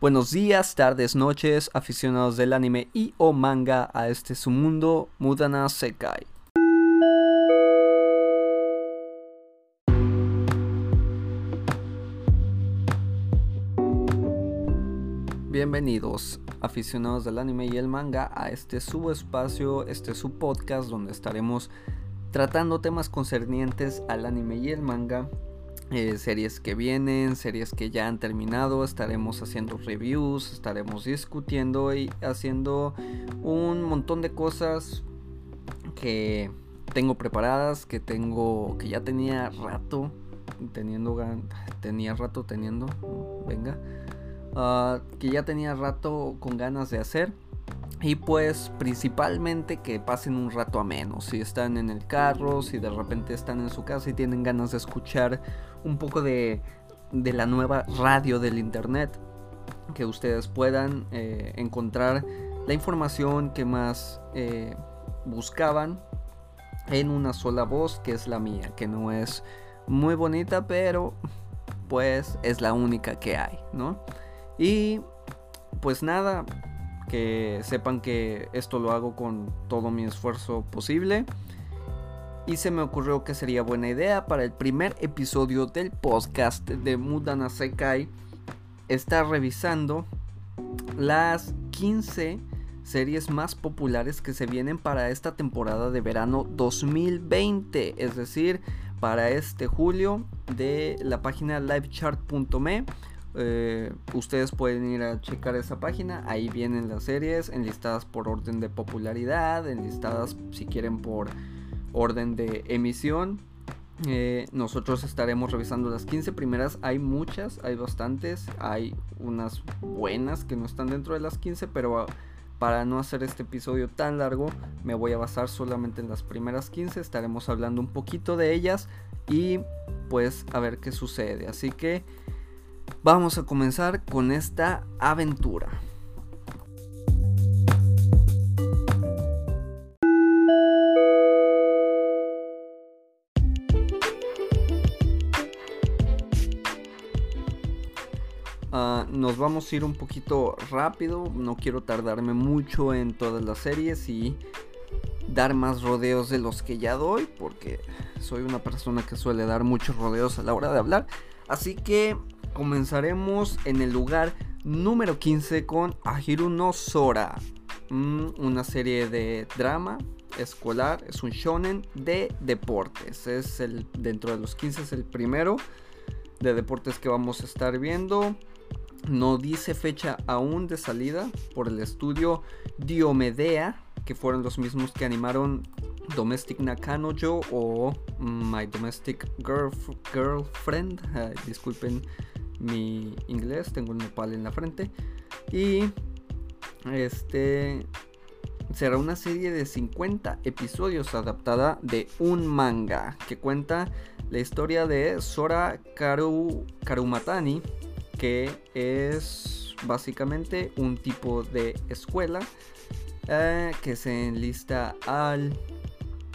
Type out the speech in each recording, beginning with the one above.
Buenos días, tardes, noches, aficionados del anime y o manga a este su mundo, Mudana Sekai. Bienvenidos, aficionados del anime y el manga, a este su espacio, este su podcast donde estaremos tratando temas concernientes al anime y el manga eh, series que vienen, series que ya han terminado, estaremos haciendo reviews, estaremos discutiendo y haciendo un montón de cosas que tengo preparadas, que tengo, que ya tenía rato teniendo, tenía rato teniendo, venga, ah, que ya tenía rato con ganas de hacer. Y pues principalmente que pasen un rato a menos. Si están en el carro, si de repente están en su casa y tienen ganas de escuchar un poco de, de la nueva radio del internet. Que ustedes puedan eh, encontrar la información que más eh, buscaban en una sola voz, que es la mía. Que no es muy bonita, pero pues es la única que hay, ¿no? Y pues nada, que sepan que esto lo hago con todo mi esfuerzo posible. Y se me ocurrió que sería buena idea para el primer episodio del podcast de Mudana Sekai estar revisando las 15 series más populares que se vienen para esta temporada de verano 2020, es decir, para este julio de la página livechart.me eh, ustedes pueden ir a checar esa página, ahí vienen las series enlistadas por orden de popularidad, enlistadas si quieren por orden de emisión. Eh, nosotros estaremos revisando las 15 primeras, hay muchas, hay bastantes, hay unas buenas que no están dentro de las 15, pero para no hacer este episodio tan largo me voy a basar solamente en las primeras 15, estaremos hablando un poquito de ellas y pues a ver qué sucede. Así que... Vamos a comenzar con esta aventura. Ah, nos vamos a ir un poquito rápido, no quiero tardarme mucho en todas las series y dar más rodeos de los que ya doy, porque soy una persona que suele dar muchos rodeos a la hora de hablar. Así que comenzaremos en el lugar número 15 con Ahiru no Sora. Mm, una serie de drama escolar, es un shonen de deportes. Es el dentro de los 15 es el primero de deportes que vamos a estar viendo. No dice fecha aún de salida por el estudio Diomedea, que fueron los mismos que animaron Domestic Nakanojo o My Domestic Girlfriend. disculpen mi inglés, tengo un nopal en la frente. Y este será una serie de 50 episodios adaptada de un manga que cuenta la historia de Sora Karu, Karumatani, que es básicamente un tipo de escuela eh, que se enlista al,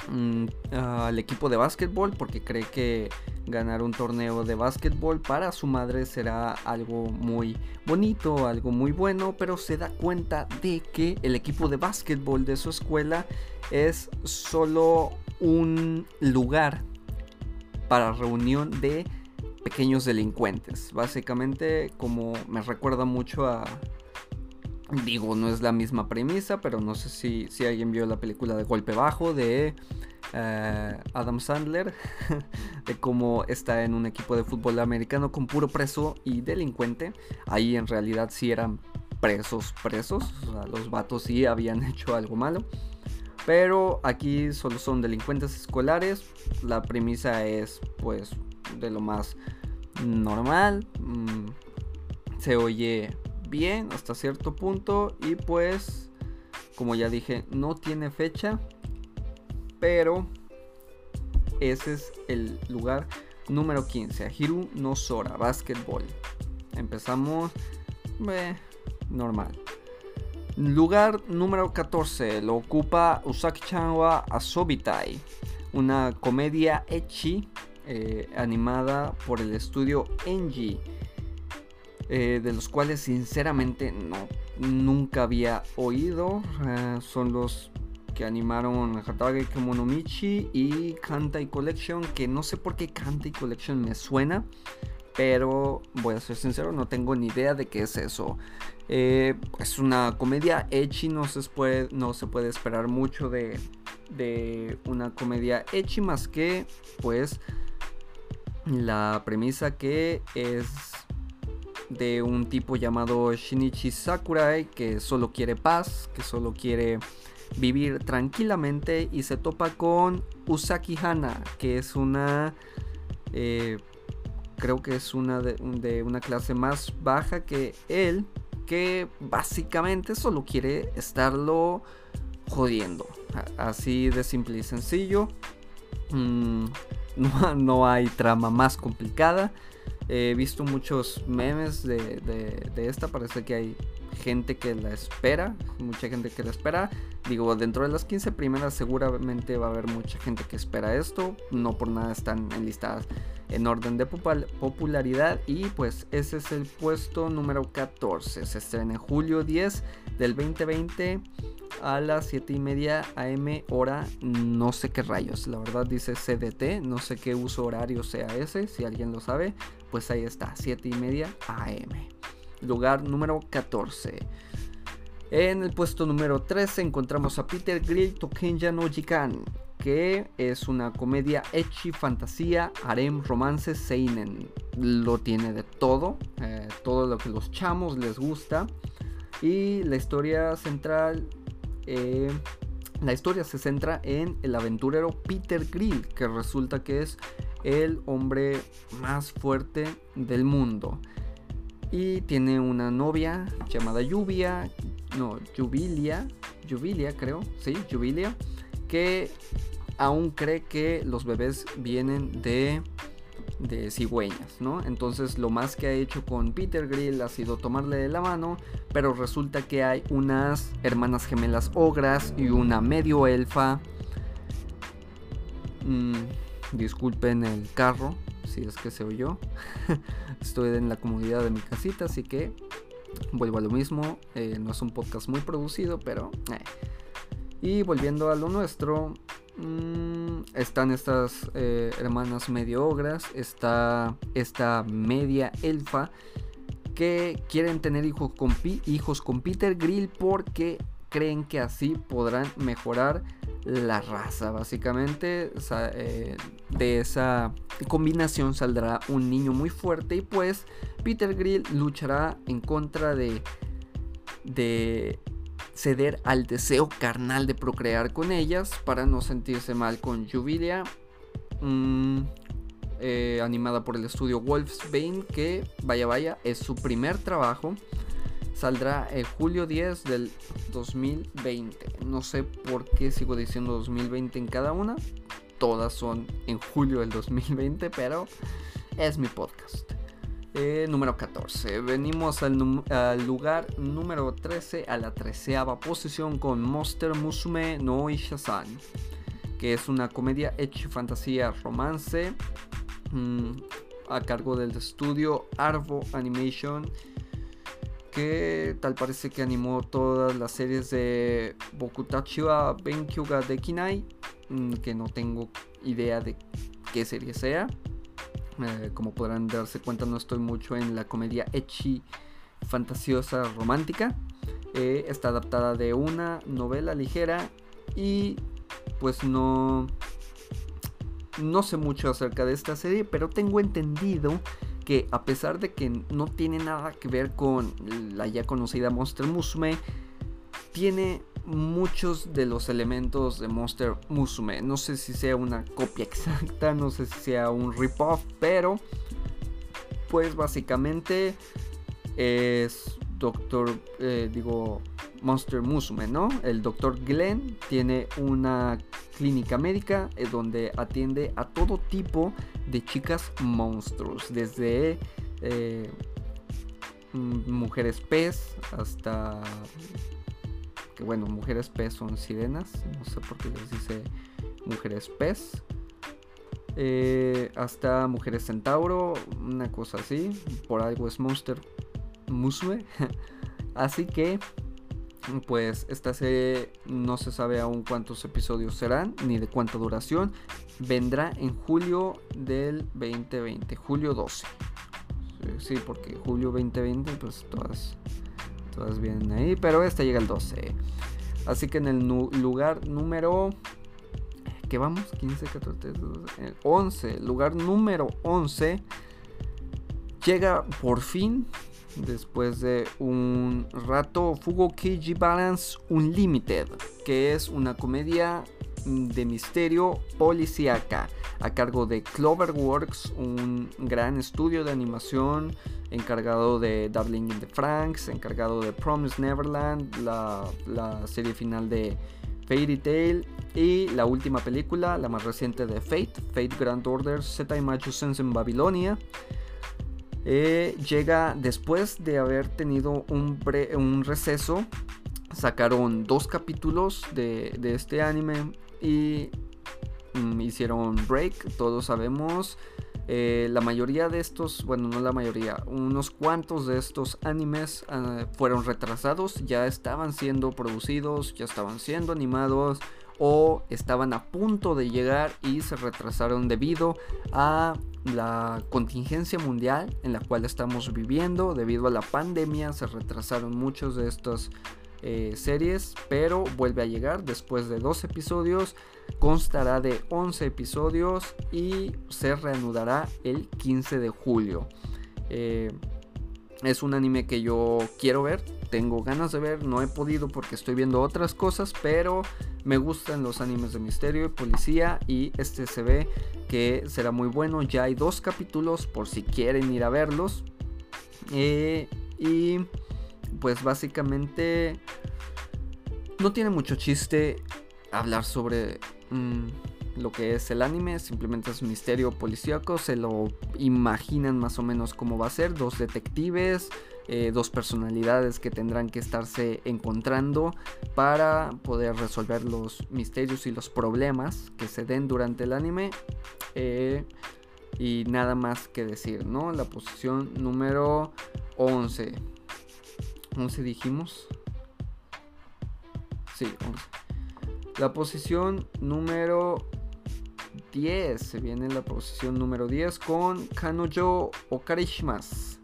mm, al equipo de básquetbol porque cree que ganar un torneo de básquetbol para su madre será algo muy bonito, algo muy bueno, pero se da cuenta de que el equipo de básquetbol de su escuela es solo un lugar para reunión de pequeños delincuentes. Básicamente como me recuerda mucho a... Digo, no es la misma premisa, pero no sé si, si alguien vio la película de Golpe Bajo de eh, Adam Sandler, de cómo está en un equipo de fútbol americano con puro preso y delincuente. Ahí en realidad sí eran presos, presos. los vatos sí habían hecho algo malo. Pero aquí solo son delincuentes escolares. La premisa es pues de lo más normal. Mm, se oye bien hasta cierto punto. Y pues, como ya dije, no tiene fecha. Pero ese es el lugar número 15. Hiru no Sora, básquetbol. Empezamos eh, normal. Lugar número 14 lo ocupa Usaki-chan wa Asobitai, una comedia echi eh, animada por el estudio Enji. eh, de los cuales sinceramente no, nunca había oído. Eh, son los que animaron Hatage Kemonomichi y Kantai Collection, que no sé por qué Kantai Collection me suena, pero voy a ser sincero, no tengo ni idea de qué es eso. Es una comedia ecchi, no se puede, no se puede esperar mucho de, de una comedia ecchi más que pues la premisa que es de un tipo llamado Shinichi Sakurai que solo quiere paz, que solo quiere vivir tranquilamente y se topa con Usaki Hana, que es una... Eh, creo que es una de, una clase más baja que él, que básicamente solo quiere estarlo jodiendo. Así de simple y sencillo. Mm, no, hay trama más complicada. He visto muchos memes de, de, esta. Parece que hay gente que la espera. Mucha gente que la espera. Digo, dentro de las 15 primeras seguramente va a haber mucha gente que espera esto. No por nada están enlistadas en orden de popularidad. Y pues ese es el puesto número 14. Se estrena en julio 10 del 2020 a las 7 y media AM hora no sé qué rayos. La verdad dice CDT, no sé qué uso horario sea ese. Si alguien lo sabe, pues ahí está, 7 y media AM. Lugar número 14. En el puesto número 13 encontramos a Peter Grill Tokenja no Jikan, que es una comedia ecchi, fantasía, harem, romance, seinen. Lo tiene de todo, eh, todo lo que los chamos les gusta. Y la historia central eh, la historia se centra en el aventurero Peter Grill, que resulta que es el hombre más fuerte del mundo. Y tiene una novia llamada Lluvia, no, Jubilia, Jubilia creo, sí, Jubilia, que aún cree que los bebés vienen de de cigüeñas, ¿no? Entonces lo más que ha hecho con Peter Grill ha sido tomarle de la mano, pero resulta que hay unas hermanas gemelas ogras y una medio elfa. Mm, disculpen el carro, si es que se oyó. Estoy en la comodidad de mi casita, así que vuelvo a lo mismo. Eh, no es un podcast muy producido, pero... Eh. Y volviendo a lo nuestro, Mm, están estas eh, hermanas medio ogras. Está esta media elfa. Que quieren tener con, hijos con Peter Grill porque creen que así podrán mejorar la raza. Básicamente eh, de esa combinación saldrá un niño muy fuerte y pues Peter Grill luchará en contra de, de ceder al deseo carnal de procrear con ellas para no sentirse mal con Jubilia. Mm, eh, animada por el estudio Wolfsbane, que vaya vaya, es su primer trabajo. Saldrá el julio 10 del 2020. No sé por qué sigo diciendo 2020 en cada una. Todas son en julio del 2020, pero es mi podcast. Eh, número 14. Venimos al, lugar número 13, a la treceava posición con Monster Musume no Isha-san, que es una comedia hecha fantasía romance mm, a cargo del estudio Arvo Animation, que tal parece que animó todas las series de Bokutachi wa Benkyuga de Kinai, mm, que no tengo idea de qué serie sea. Eh, como podrán darse cuenta, no estoy mucho en la comedia ecchi, fantasiosa, romántica. Eh, está adaptada de una novela ligera y pues no... No sé mucho acerca de esta serie, pero tengo entendido que a pesar de que no tiene nada que ver con la ya conocida Monster Musume, tiene muchos de los elementos de Monster Musume. No sé si sea una copia exacta, no sé si sea un rip-off, pero pues básicamente es Doctor, eh, digo, Monster Musume, ¿no? El Doctor Glenn tiene una clínica médica eh, donde atiende a todo tipo de chicas monstruos, desde eh, mujeres pez hasta que bueno, mujeres pez son sirenas, no sé por qué les dice mujeres pez. Eh, hasta mujeres centauro, una cosa así, por algo es monster, Musue. Así que, pues esta serie no se sabe aún cuántos episodios serán, ni de cuánta duración. Vendrá en julio del 2020, julio 12. Sí, porque julio 2020, pues todas, todas vienen ahí, pero esta llega el 12. Así que en el lugar número que vamos 15, 14, 11, lugar número 11 llega por fin después de un rato Fugo Keiji Balance Unlimited, que es una comedia de misterio policíaca a cargo de Cloverworks, un gran estudio de animación encargado de Doubling in the Franks, encargado de Promise Neverland, la, la serie final de Fairy Tail y la última película, la más reciente de Fate, Fate Grand Order Zeta Sense en Babilonia. Eh, llega después de haber tenido un, un receso. Sacaron dos capítulos de, este anime y mm, hicieron break, todos sabemos. Eh, la mayoría de estos, bueno, no la mayoría, unos cuantos de estos animes ah, fueron retrasados, ya estaban siendo producidos, ya estaban siendo animados o estaban a punto de llegar y se retrasaron debido a la contingencia mundial en la cual estamos viviendo. Debido a la pandemia se retrasaron muchos de estas eh, series, pero vuelve a llegar después de dos episodios. Constará de 11 episodios y se reanudará el 15 de julio. Eh, es un anime que yo quiero ver, tengo ganas de ver, no he podido porque estoy viendo otras cosas, pero me gustan los animes de misterio y policía y este se ve que será muy bueno. Ya hay dos capítulos por si quieren ir a verlos. Eh, y pues básicamente no tiene mucho chiste hablar sobre mm, lo que es el anime, simplemente es un misterio policíaco, se lo imaginan más o menos cómo va a ser, dos detectives eh, dos personalidades que tendrán que estarse encontrando para poder resolver los misterios y los problemas que se den durante el anime. Eh, y nada más que decir, ¿no? La posición número 11. 11 dijimos. Sí, 11. La posición número 10. Se viene la posición número 10 con Kanojo Okarishimasu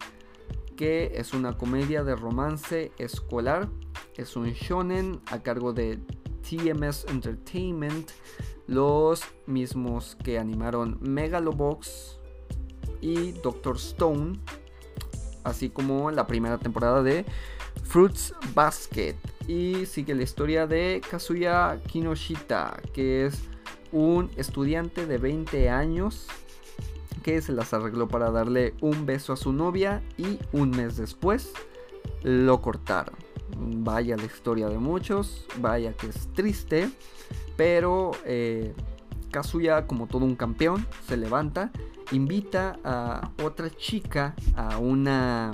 que es una comedia de romance escolar. Es un shonen a cargo de TMS Entertainment, los mismos que animaron Megalobox y Doctor Stone, así como la primera temporada de Fruits Basket. Y sigue la historia de Kazuya Kinoshita, que es un estudiante de 20 años que se las arregló para darle un beso a su novia y un mes después lo cortaron. Vaya la historia de muchos, vaya que es triste, pero eh, Kazuya como todo un campeón se levanta, invita a otra chica a una,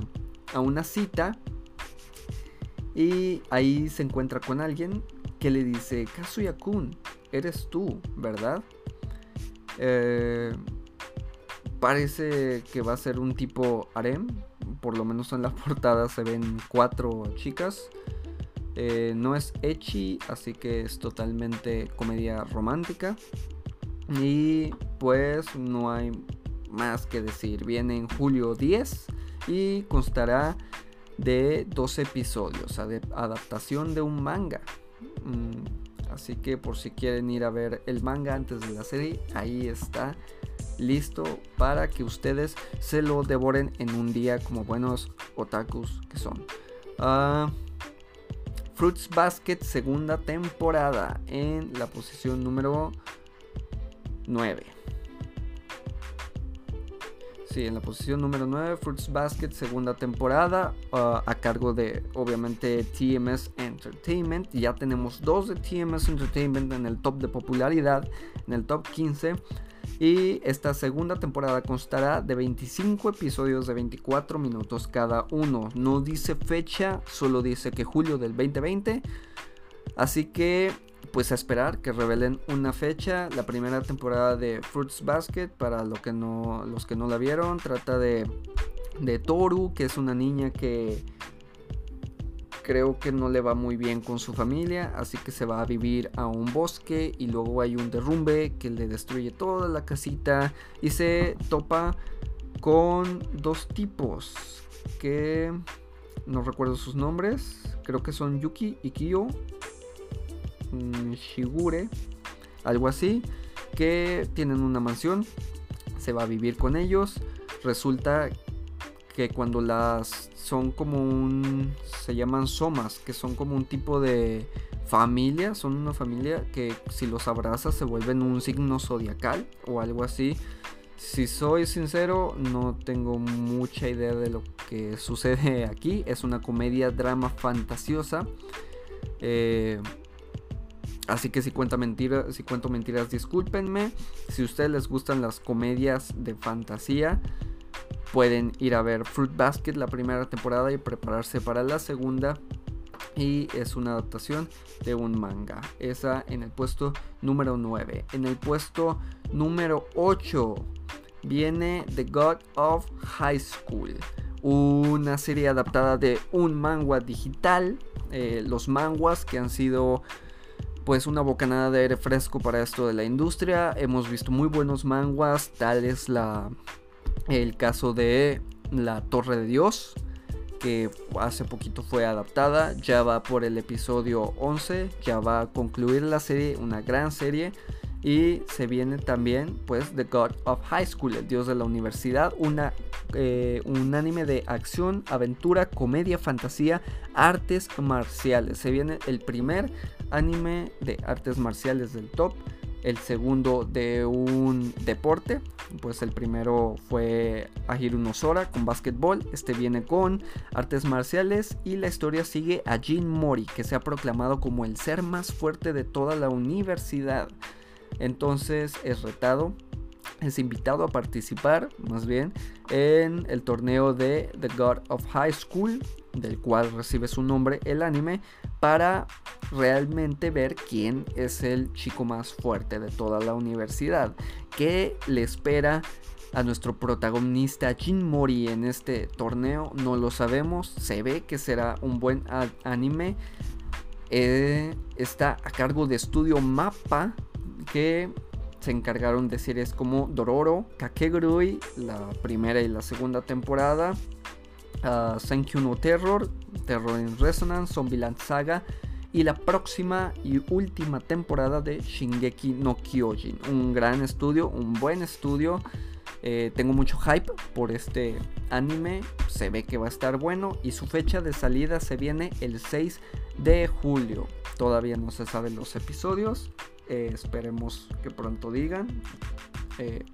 a una cita y ahí se encuentra con alguien que le dice, Kazuya-kun, eres tú, ¿verdad? Eh, Parece que va a ser un tipo harem. Por lo menos en la portada se ven cuatro chicas. Eh, no es echi, así que es totalmente comedia romántica. Y pues no hay más que decir. Viene en julio 10 y constará de 12 episodios. Adaptación de un manga. Mm, así que por si quieren ir a ver el manga antes de la serie, ahí está listo para que ustedes se lo devoren en un día como buenos otakus que son. Ah, Fruits Basket segunda temporada en la posición número 9. Sí, en la posición número 9, Fruits Basket segunda temporada ah, a cargo de obviamente TMS Entertainment. Ya tenemos dos de TMS Entertainment en el top de popularidad, en el top 15. Y esta segunda temporada constará de 25 episodios de 24 minutos cada uno. No dice fecha, solo dice que julio del 2020. Así que pues a esperar que revelen una fecha. La primera temporada de Fruits Basket, para que no, los que no la vieron, trata de de Toru, que es una niña que creo que no le va muy bien con su familia, así que se va a vivir a un bosque y luego hay un derrumbe que le destruye toda la casita y se topa con dos tipos que no recuerdo sus nombres, creo que son Yuki y Kyo, Shigure, algo así, que tienen una mansión, se va a vivir con ellos, resulta que cuando las son como un se llaman somas, que son como un tipo de familia, son una familia que si los abrazas se vuelven un signo zodiacal o algo así. Si soy sincero, no tengo mucha idea de lo que sucede aquí. Es una comedia drama fantasiosa. Eh, así que si cuento mentiras, si cuento mentiras, discúlpenme. Si a ustedes les gustan las comedias de fantasía, pueden ir a ver Fruit Basket la primera temporada y prepararse para la segunda. Y es una adaptación de un manga. Esa en el puesto número 9. En el puesto número 8 viene The God of High School. Una serie adaptada de un manga digital. Eh, los manguas que han sido pues una bocanada de aire fresco para esto de la industria. Hemos visto muy buenos manguas, tal es la el caso de La Torre de Dios, que hace poquito fue adaptada, ya va por el episodio 11, ya va a concluir la serie, una gran serie. Y se viene también, pues, The God of High School, el dios de la universidad, una, eh, un anime de acción, aventura, comedia, fantasía, artes marciales. Se viene el primer anime de artes marciales del top el segundo de un deporte. Pues el primero fue Ahiru Nosora con básquetbol, este viene con artes marciales y la historia sigue a Jin Mori, que se ha proclamado como el ser más fuerte de toda la universidad. Entonces es retado, es invitado a participar, más bien, en el torneo de The God of High School, del cual recibe su nombre el anime, para realmente ver quién es el chico más fuerte de toda la universidad. ¿Qué le espera a nuestro protagonista Jin Mori en este torneo? No lo sabemos, se ve que será un buen anime. Eh, está a cargo de Estudio Mapa, que se encargaron de series como Dororo, Kakegurui, la primera y la segunda temporada, uh, no Terror, Terror in Resonance, Zombieland Saga y la próxima y última temporada de Shingeki no Kyojin. Un gran estudio, un buen estudio. Eh, tengo mucho hype por este anime, se ve que va a estar bueno y su fecha de salida se viene el 6 de julio. Todavía no se saben los episodios, eh, esperemos que pronto digan. Eh,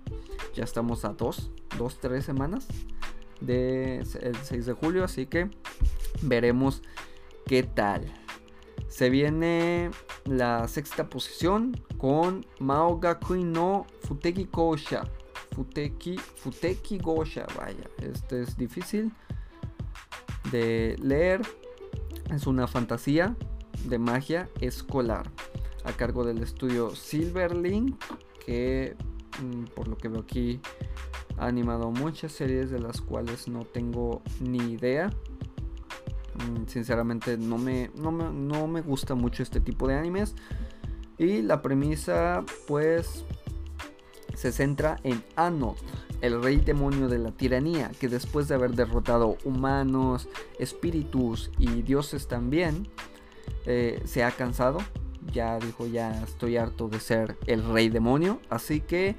ya estamos a dos, dos, tres semanas del 6 de julio, así que veremos qué tal. Se viene la sexta posición con Mao Gakui no Futeki Gosha. Futeki, Futeki Gosha, vaya, este es difícil de leer. Es una fantasía de magia escolar a cargo del estudio Silverlink que mm, por lo que veo aquí ha animado muchas series de las cuales no tengo ni idea. Mm, sinceramente no me, no me, gusta mucho este tipo de animes. Y la premisa pues se centra en Anod, el rey demonio de la tiranía, que después de haber derrotado humanos, espíritus y dioses también, eh, se ha cansado. Ya dijo, ya estoy harto de ser el rey demonio. Así que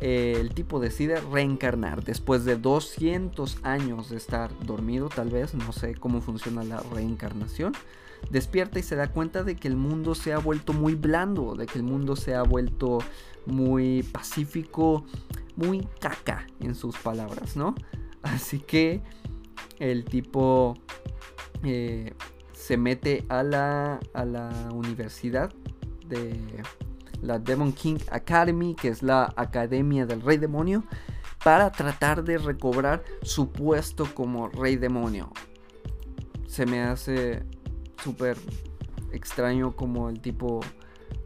el tipo decide reencarnar después de 200 años de estar dormido, tal vez, no sé cómo funciona la reencarnación. Despierta y se da cuenta de que el mundo se ha vuelto muy blando, de que el mundo se ha vuelto muy pacífico, muy caca en sus palabras, ¿no? Así que el tipo eh, se mete a la, a la universidad de la Demon King Academy, que es la Academia del Rey Demonio, para tratar de recobrar su puesto como Rey Demonio. Se me hace súper extraño como el tipo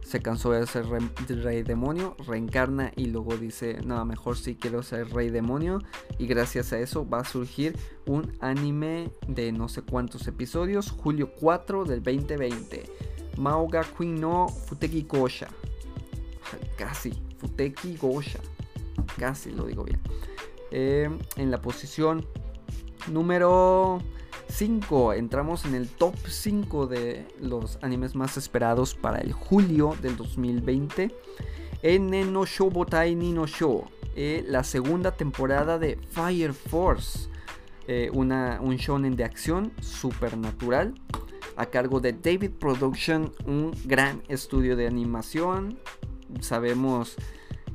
se cansó de ser rey demonio, reencarna y luego dice, no, mejor sí quiero ser rey demonio. Y gracias a eso va a surgir un anime de no sé cuántos episodios, julio 4 del 2020. Maoga Queen no Futeki Gosha. Casi, Futeki Gosha. Casi lo digo bien. Eh, en la posición número 5. Entramos en el top 5 de los animes más esperados para el julio del 2020. En no Shobotai ni no Show. Eh, la segunda temporada de Fire Force. Eh, una, un shonen de acción supernatural a cargo de David Production, un gran estudio de animación. Sabemos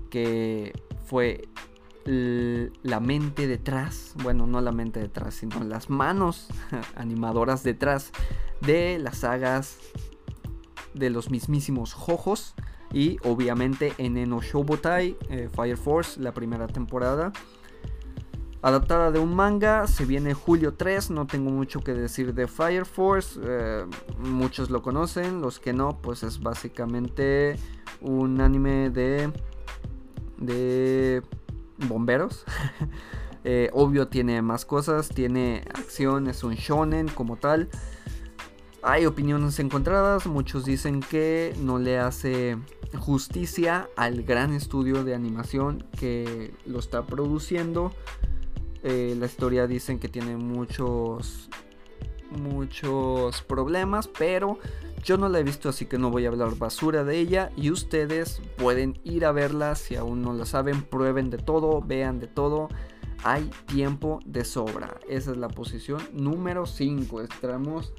que fue la mente detrás, bueno, no la mente detrás, sino las manos animadoras detrás de las sagas de los mismísimos Jojos y obviamente en Eno Shobotai, eh, Fire Force, la primera temporada. Adaptada de un manga, se viene julio 3, no tengo mucho que decir de Fire Force, eh, muchos lo conocen, los que no, pues es básicamente un anime de... de bomberos. Eh, obvio tiene más cosas, tiene acción, es un shonen como tal. Hay opiniones encontradas, muchos dicen que no le hace justicia al gran estudio de animación que lo está produciendo. Eh, la historia dicen que tiene muchos muchos problemas, pero yo no la he visto, así que no voy a hablar basura de ella. Y ustedes pueden ir a verla si aún no la saben. Prueben de todo, vean de todo. Hay tiempo de sobra. Esa es la posición número 5. Estamos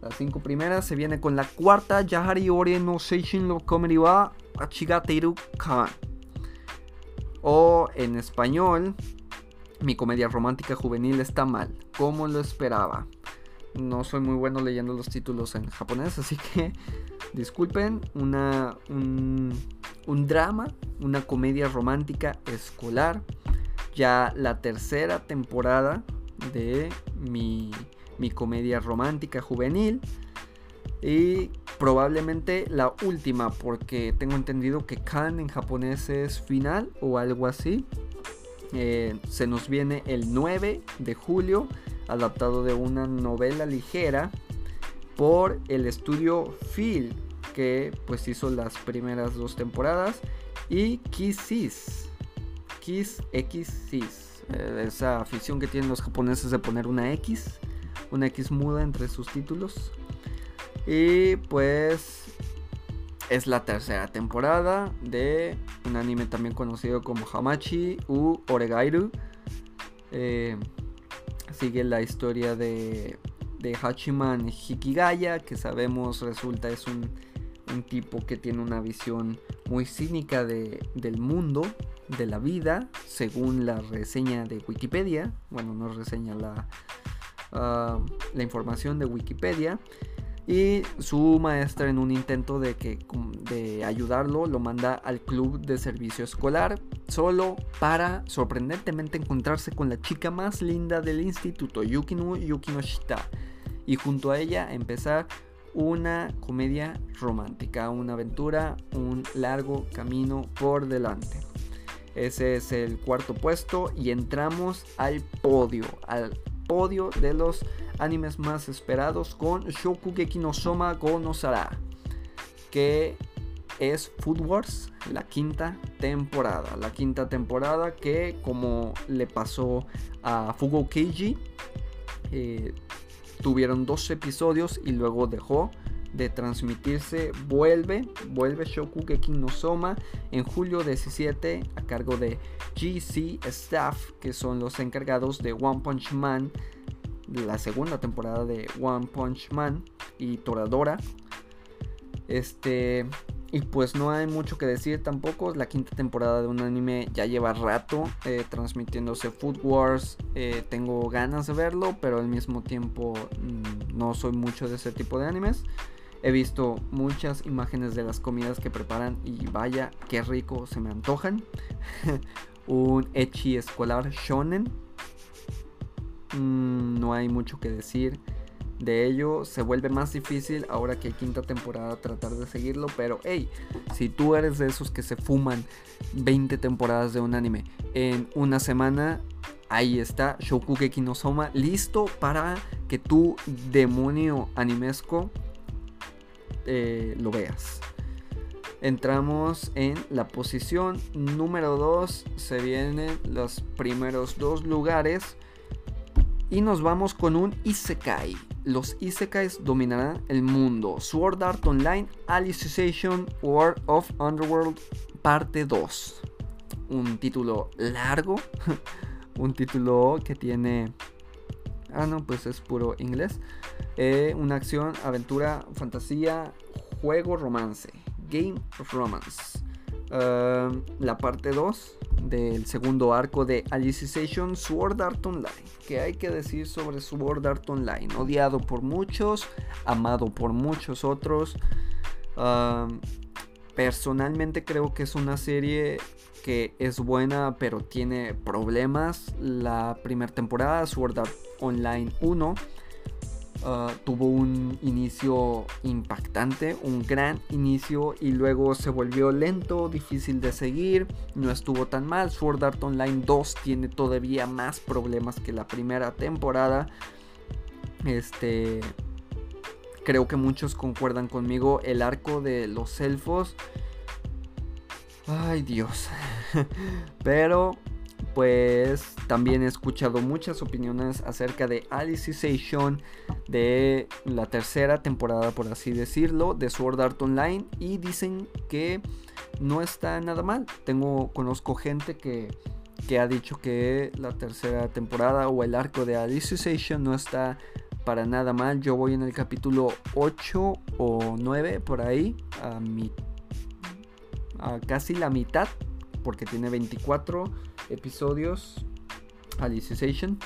las 5 primeras. Se viene con la cuarta. Yahari Ore no Seishin no Comedy wa Achigateiru Kan. O en español, mi comedia romántica juvenil está mal. Como lo esperaba. No soy muy bueno leyendo los títulos en japonés, así que disculpen. Una, un, drama, una comedia romántica escolar. Ya la tercera temporada de mi, mi comedia romántica juvenil. Y probablemente la última, porque tengo entendido que Kan en japonés es final o algo así. Eh, se nos viene el 9 de julio adaptado de una novela ligera por el estudio Phil, que pues hizo las primeras dos temporadas, y Kissis, Kiss X eh, esa afición que tienen los japoneses de poner una X, una X muda entre sus títulos. Y pues es la tercera temporada de un anime también conocido como Hamachi u Oregairu. Eh, sigue la historia de, de Hachiman Hikigaya, que sabemos resulta es un, tipo que tiene una visión muy cínica de, del mundo, de la vida, según la reseña de Wikipedia. Bueno, no reseña la, ah, la información de Wikipedia. Y su maestra en un intento de, que, de ayudarlo lo manda al club de servicio escolar solo para sorprendentemente encontrarse con la chica más linda del instituto, Yukino Yukinoshita. Y junto a ella empezar una comedia romántica, una aventura, un largo camino por delante. Ese es el cuarto puesto y entramos al podio, al podio de los animes más esperados con Shokugeki no Soma go que es Food Wars, la quinta temporada. La quinta temporada que, como le pasó a Fugo Keiji, eh, tuvieron dos episodios y luego dejó de transmitirse. Vuelve, vuelve Shokugeki no Soma en julio 17 a cargo de GC Staff, que son los encargados de One Punch Man la segunda temporada de One Punch Man y Toradora. Este, y pues no hay mucho que decir tampoco. La quinta temporada de un anime ya lleva rato eh, transmitiéndose Food Wars. Eh, tengo ganas de verlo, pero al mismo tiempo mm, no soy mucho de ese tipo de animes. He visto muchas imágenes de las comidas que preparan y vaya, qué rico se me antojan. un echi escolar shonen Mm, no hay mucho que decir. de ello. Se vuelve más difícil ahora que hay quinta temporada tratar de seguirlo. Pero hey, si tú eres de esos que se fuman 20 temporadas de un anime en una semana, ahí está Shokugeki no Soma listo para que tu demonio animesco eh, lo veas. Entramos en la posición número 2. Se vienen los primeros dos lugares. Y nos vamos con un Isekai. Los Isekais dominarán el mundo. Sword Art Online Alicization War of Underworld parte 2. Un título largo. un título que tiene... Ah, no, pues es puro inglés. Eh, una acción, aventura, fantasía, juego, romance. Game of Romance. Ehm, la parte 2 del segundo arco de Alicization Sword Art Online. ¿Qué hay que decir sobre Sword Art Online? Odiado por muchos, amado por muchos otros. Ehm, personalmente creo que es una serie que es buena pero tiene problemas. La primera temporada, Sword Art Online 1 Ah, tuvo un inicio impactante, un gran inicio y luego se volvió lento, difícil de seguir, no estuvo tan mal. Sword Art Online 2 tiene todavía más problemas que la primera temporada. Este creo que muchos concuerdan conmigo, el arco de los elfos Ay Dios. Pero pues también he escuchado muchas opiniones acerca de Alicization, de la tercera temporada, por así decirlo, de Sword Art Online y dicen que no está nada mal. Tengo, conozco gente que, que ha dicho que la tercera temporada o el arco de Alicization no está para nada mal. Yo voy en el capítulo 8 o 9 por ahí, a, mi, a casi la mitad, porque tiene 24 episodios. Alicization.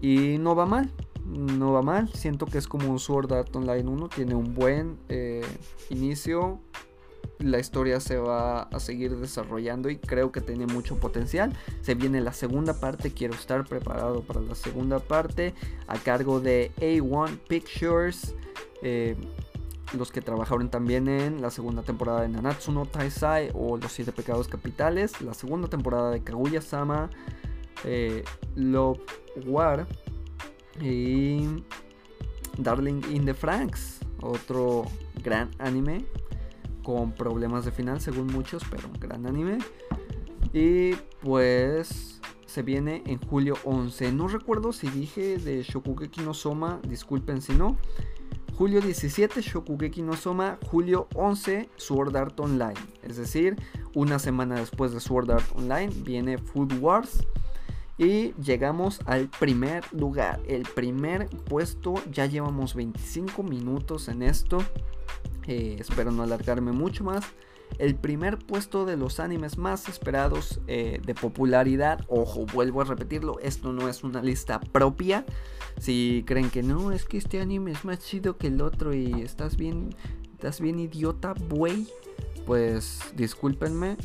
Y no va mal. No va mal. Siento que es como un Sword Art Online 1. Tiene un buen eh, inicio. La historia se va a seguir desarrollando y creo que tiene mucho potencial. Se viene la segunda parte. Quiero estar preparado para la segunda parte. A cargo de A1 Pictures. Eh, los que trabajaron también en la segunda temporada de Nanatsu no Taisai o Los Siete Pecados Capitales, la segunda temporada de Kaguya-sama, eh, Love War y Darling in the Franks, otro gran anime con problemas de final según muchos, pero un gran anime. Y pues se viene en julio 11. No recuerdo si dije de Shokugeki no Soma, disculpen si no. Julio 17, Shokugeki no Soma. Julio 11, Sword Art Online. Es decir, una semana después de Sword Art Online viene Food Wars. Y llegamos al primer lugar. El primer puesto. Ya llevamos 25 minutos en esto. Eh, espero no alargarme mucho más el primer puesto de los animes más esperados eh, de popularidad. Ojo, vuelvo a repetirlo, esto no es una lista propia. Si creen que no, es que este anime es más chido que el otro y estás bien, estás bien idiota, buey, pues discúlpenme.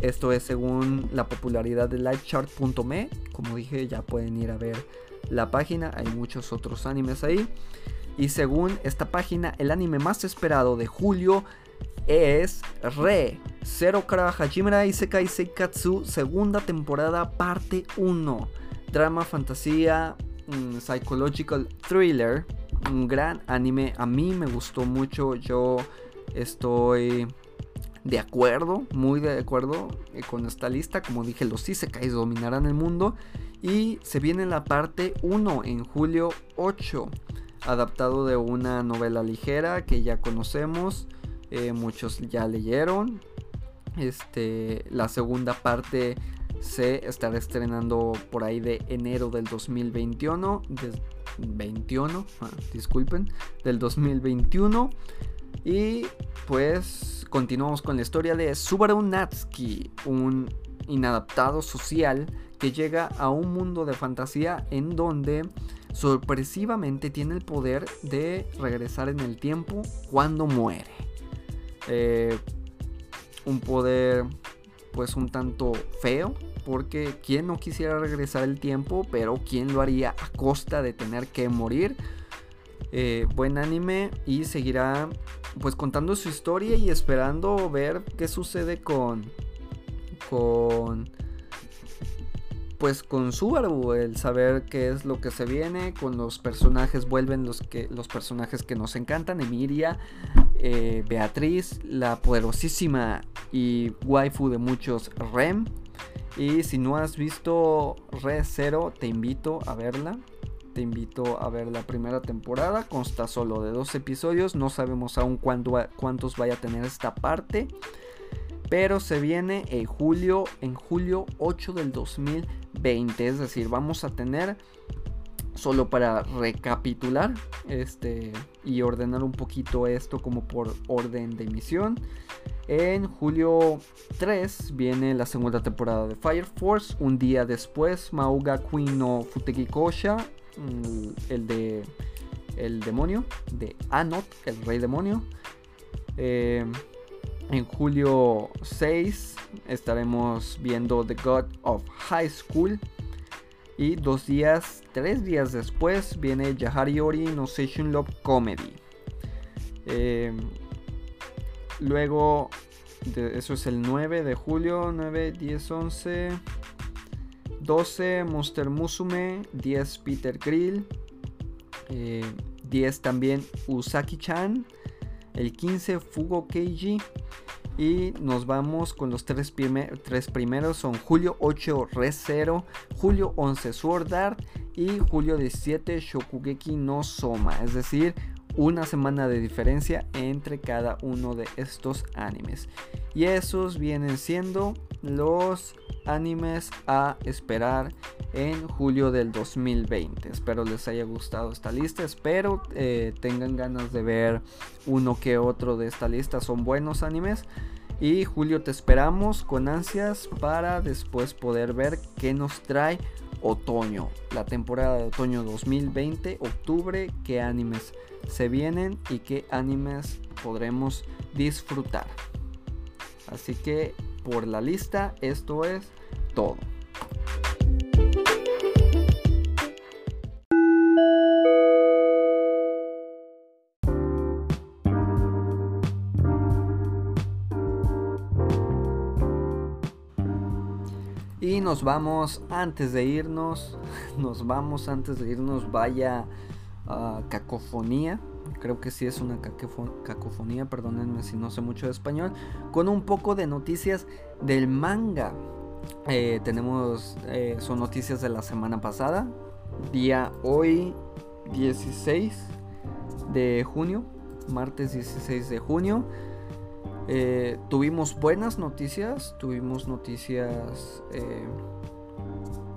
Esto es según la popularidad de livechart.me. Como dije, ya pueden ir a ver la página. Hay muchos otros animes ahí. Y según esta página, el anime más esperado de julio es Re, Zero Kara Hajimura Isekai Seikatsu, segunda temporada, parte 1. Drama, fantasía, psychological thriller. Un gran anime. A mí me gustó mucho. Yo estoy de acuerdo, muy de acuerdo eh, con esta lista. Como dije, los Isekais dominarán el mundo. Y se viene la parte 1 en julio 8. Adaptado de una novela ligera que ya conocemos. Eh, muchos ya leyeron. Este, la segunda parte se estará estrenando por ahí de enero del 2021. 21, ah, disculpen, del 2021. Y pues continuamos con la historia de Subaru Natsuki, un inadaptado social que llega a un mundo de fantasía en donde sorpresivamente tiene el poder de regresar en el tiempo cuando muere. Eh, un poder pues un tanto feo, porque quien no quisiera regresar el tiempo, pero quién lo haría a costa de tener que morir. Eh, buen anime y seguirá pues contando su historia y esperando ver qué sucede con con pues con Subaru, el saber qué es lo que se viene, con los personajes vuelven los que los personajes que nos encantan, Emilia, eh, Beatriz, la poderosísima y waifu de muchos Rem. Y si no has visto Re Zero, te invito a verla. Te invito a ver la primera temporada. Consta solo de dos episodios. No sabemos aún cuántos vaya a tener esta parte. Pero se viene en julio, en julio 8 del 2020. Es decir, vamos a tener, solo para recapitular este, y ordenar un poquito esto como por orden de emisión. En julio 3 viene la segunda temporada de Fire Force. Un día después, Mauga Queen no Futegikosha, mm, el de el demonio, de Anot, el rey demonio. Eh, en julio 6 estaremos viendo The God of High School. Y dos días, tres días después viene Yahari Ori no Session Love Comedy. Em, luego, eso es el 9 de julio, 9, 10, 11, 12 Monster Musume, 10 Peter Grill, 10 eh, también Usaki-chan, el 15 Fugo Keiji, y nos vamos con los tres, tres primeros. Son julio 8 Re 0, julio 11 Sword Art y julio 17 Shokugeki no Soma. Es decir, una semana de diferencia entre cada uno de estos animes. Y esos vienen siendo los animes a esperar en julio del 2020. Espero les haya gustado esta lista. Espero eh, tengan ganas de ver uno que otro de esta lista. Son buenos animes. Y julio te esperamos con ansias para después poder ver qué nos trae otoño. La temporada de otoño 2020, octubre, qué animes se vienen y qué animes podremos disfrutar. Así que por la lista esto es todo. Y nos vamos antes de irnos, nos vamos antes de irnos, vaya cacofonía, creo que sí es una cacofonía, perdónenme si no sé mucho de español, con un poco de noticias del manga. Eh, tenemos, eh, son noticias de la semana pasada, día hoy 16 de junio, martes 16 de junio. Eh, tuvimos buenas noticias, tuvimos noticias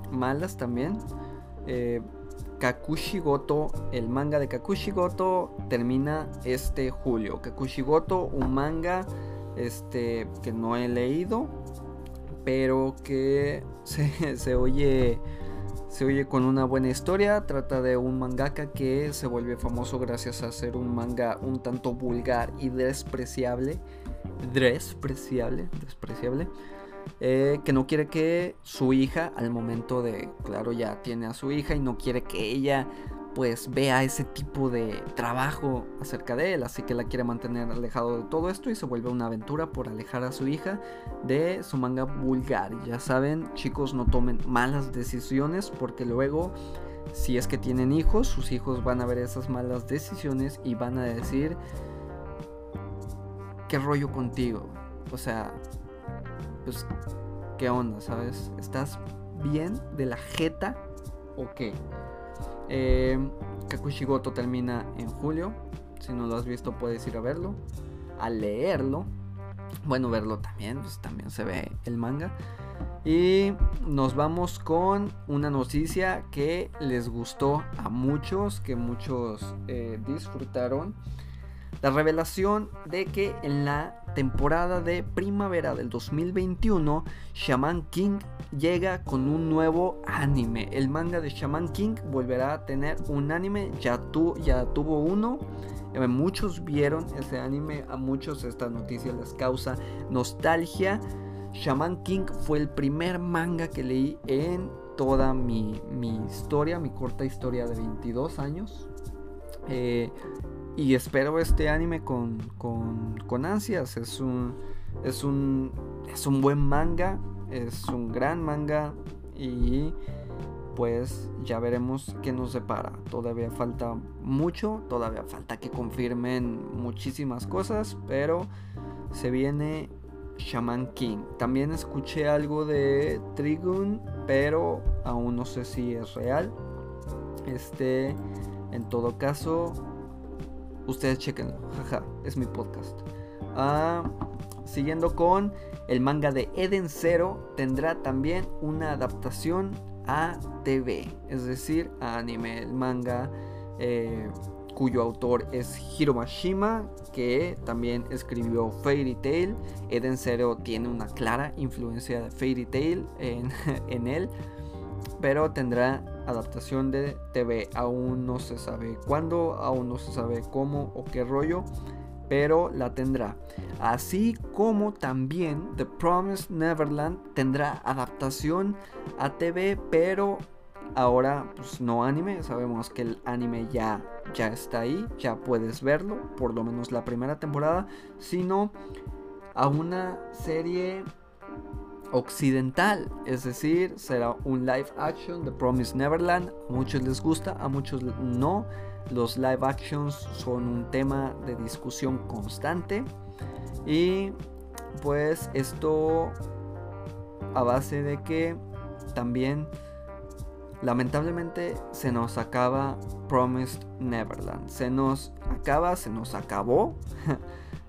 malas también. Kakushigoto, el manga de Kakushigoto termina este julio. Kakushigoto, un manga este, que no he leído, pero que se, oye se oye con una buena historia. Trata de un mangaka que se vuelve famoso gracias a hacer un manga un tanto vulgar y despreciable. Despreciable, despreciable. Eh, que no quiere que su hija, al momento de, claro, ya tiene a su hija y no quiere que ella pues vea ese tipo de trabajo acerca de él, así que la quiere mantener alejado de todo esto y se vuelve una aventura por alejar a su hija de su manga vulgar. Ya saben, chicos, no tomen malas decisiones porque luego si es que tienen hijos, sus hijos van a ver esas malas decisiones y van a decir, ¿qué rollo contigo? O sea, pues, ¿qué onda, sabes? ¿Estás bien de la jeta o qué? Eh, Kakushigoto termina en julio. Si no lo has visto, puedes ir a verlo, a leerlo. Bueno, verlo también, pues también se ve el manga. Y nos vamos con una noticia que les gustó a muchos, que muchos eh, disfrutaron. La revelación de que en la temporada de primavera del 2021, Shaman King llega con un nuevo anime. El manga de Shaman King volverá a tener un anime, ya, ya tuvo uno. Eh, muchos vieron ese anime, a muchos esta noticia les causa nostalgia. Shaman King fue el primer manga que leí en toda mi, mi historia, mi corta historia de 22 años. Eh, y espero este anime con, con, ansias. Es un, es, un, es un buen manga, es un gran manga y pues ya veremos qué nos separa. Todavía falta mucho, todavía falta que confirmen muchísimas cosas, pero se viene Shaman King. También escuché algo de Trigun, pero aún no sé si es real. Este, en todo caso, ustedes chequenlo. Jaja, es mi podcast. Ah, siguiendo con el manga de Eden Zero, tendrá también una adaptación a TV, es decir, a anime. El manga eh, cuyo autor es Hiro Mashima, que también escribió Fairy Tail. Eden Zero tiene una clara influencia de Fairy Tail en, en él, pero tendrá adaptación de TV. Aún no se sabe cuándo, aún no se sabe cómo o qué rollo pero la tendrá. Así como también The Promised Neverland tendrá adaptación a TV, pero ahora pues no anime, sabemos que el anime ya ya está ahí, ya puedes verlo, por lo menos la primera temporada, sino a una serie occidental, es decir, será un live action de Promised Neverland, a muchos les gusta, a muchos no. Los live actions son un tema de discusión constante. Y pues esto a base de que también lamentablemente se nos acaba Promised Neverland. Se nos acaba, se nos acabó.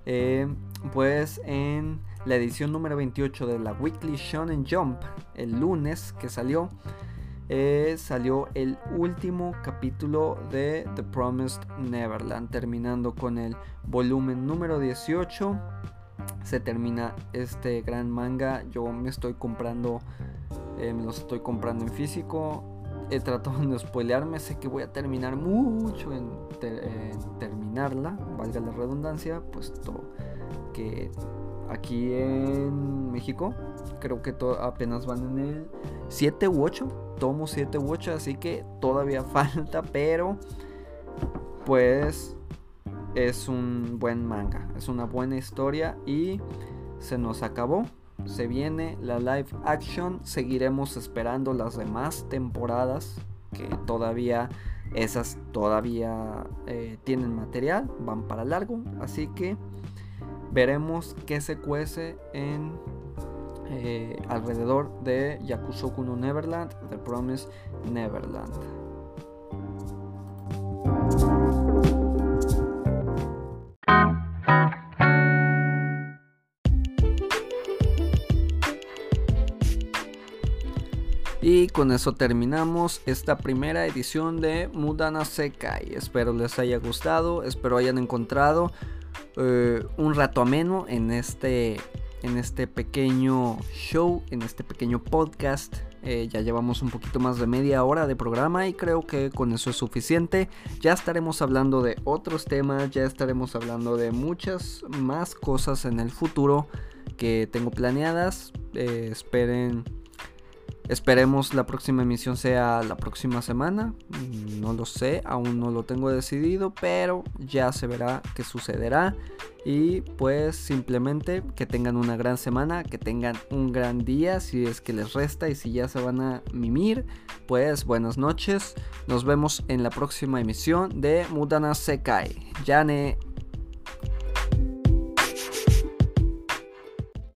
Eh, pues en la edición número 28 de la Weekly Shonen Jump, el lunes que salió, eh, salió el último capítulo de The Promised Neverland, terminando con el volumen número 18. Se termina este gran manga. Yo me estoy comprando, eh, me lo estoy comprando en físico. He tratado de spoilearme, sé que voy a terminar mucho en terminarla, valga la redundancia, puesto que aquí en México creo que apenas van en el 7 u 8 tomo 7 u 8, así que todavía falta, pero pues es un buen manga, es una buena historia y se nos acabó. Se viene la live action, seguiremos esperando las demás temporadas que todavía esas todavía eh, tienen material, van para largo, así que veremos qué se cuece en eh, alrededor de Yakusoku no Neverland, The Promise Neverland. Y con eso terminamos esta primera edición de Mudana Sekai. Espero les haya gustado, espero hayan encontrado eh, un rato ameno en este en este pequeño show, en este pequeño podcast. Eh, ya llevamos un poquito más de media hora de programa y creo que con eso es suficiente. Ya estaremos hablando de otros temas, ya estaremos hablando de muchas más cosas en el futuro que tengo planeadas. Eh, esperen Esperemos la próxima emisión sea la próxima semana. No lo sé, aún no lo tengo decidido, pero ya se verá qué sucederá. Y pues simplemente que tengan una gran semana, que tengan un gran día si es que les resta y si ya se van a mimir, pues buenas noches. Nos vemos en la próxima emisión de Mudana Sekai. Yane.